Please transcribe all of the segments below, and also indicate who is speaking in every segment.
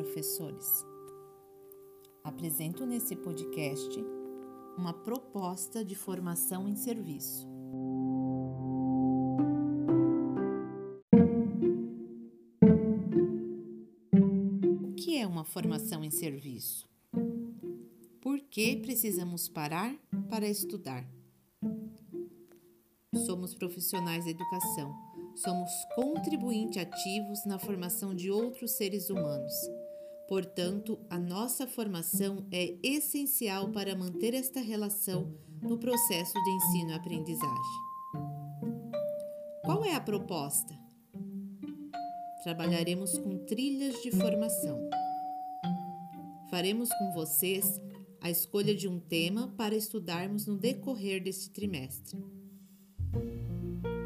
Speaker 1: professores. Apresento nesse podcast uma proposta de formação em serviço. O que é uma formação em serviço? Por que precisamos parar para estudar? Somos profissionais da educação somos contribuintes ativos na formação de outros seres humanos. Portanto, a nossa formação é essencial para manter esta relação no processo de ensino e aprendizagem. Qual é a proposta? Trabalharemos com trilhas de formação. Faremos com vocês a escolha de um tema para estudarmos no decorrer deste trimestre.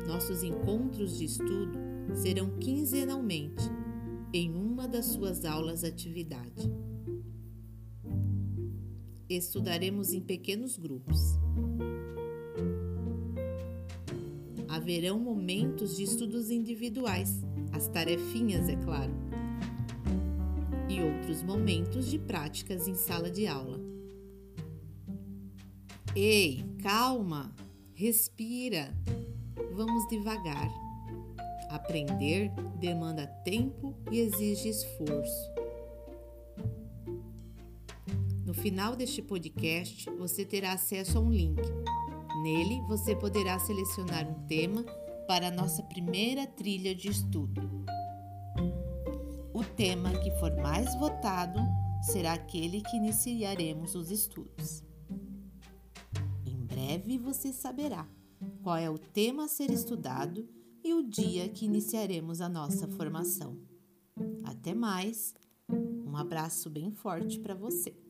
Speaker 1: Nossos encontros de estudo serão quinzenalmente, em uma das suas aulas atividade. Estudaremos em pequenos grupos. Haverão momentos de estudos individuais, as tarefinhas, é claro, e outros momentos de práticas em sala de aula. Ei, calma! Respira! vamos devagar. Aprender demanda tempo e exige esforço. No final deste podcast, você terá acesso a um link. Nele, você poderá selecionar um tema para a nossa primeira trilha de estudo. O tema que for mais votado será aquele que iniciaremos os estudos. Em breve você saberá qual é o tema a ser estudado e o dia que iniciaremos a nossa formação. Até mais! Um abraço bem forte para você!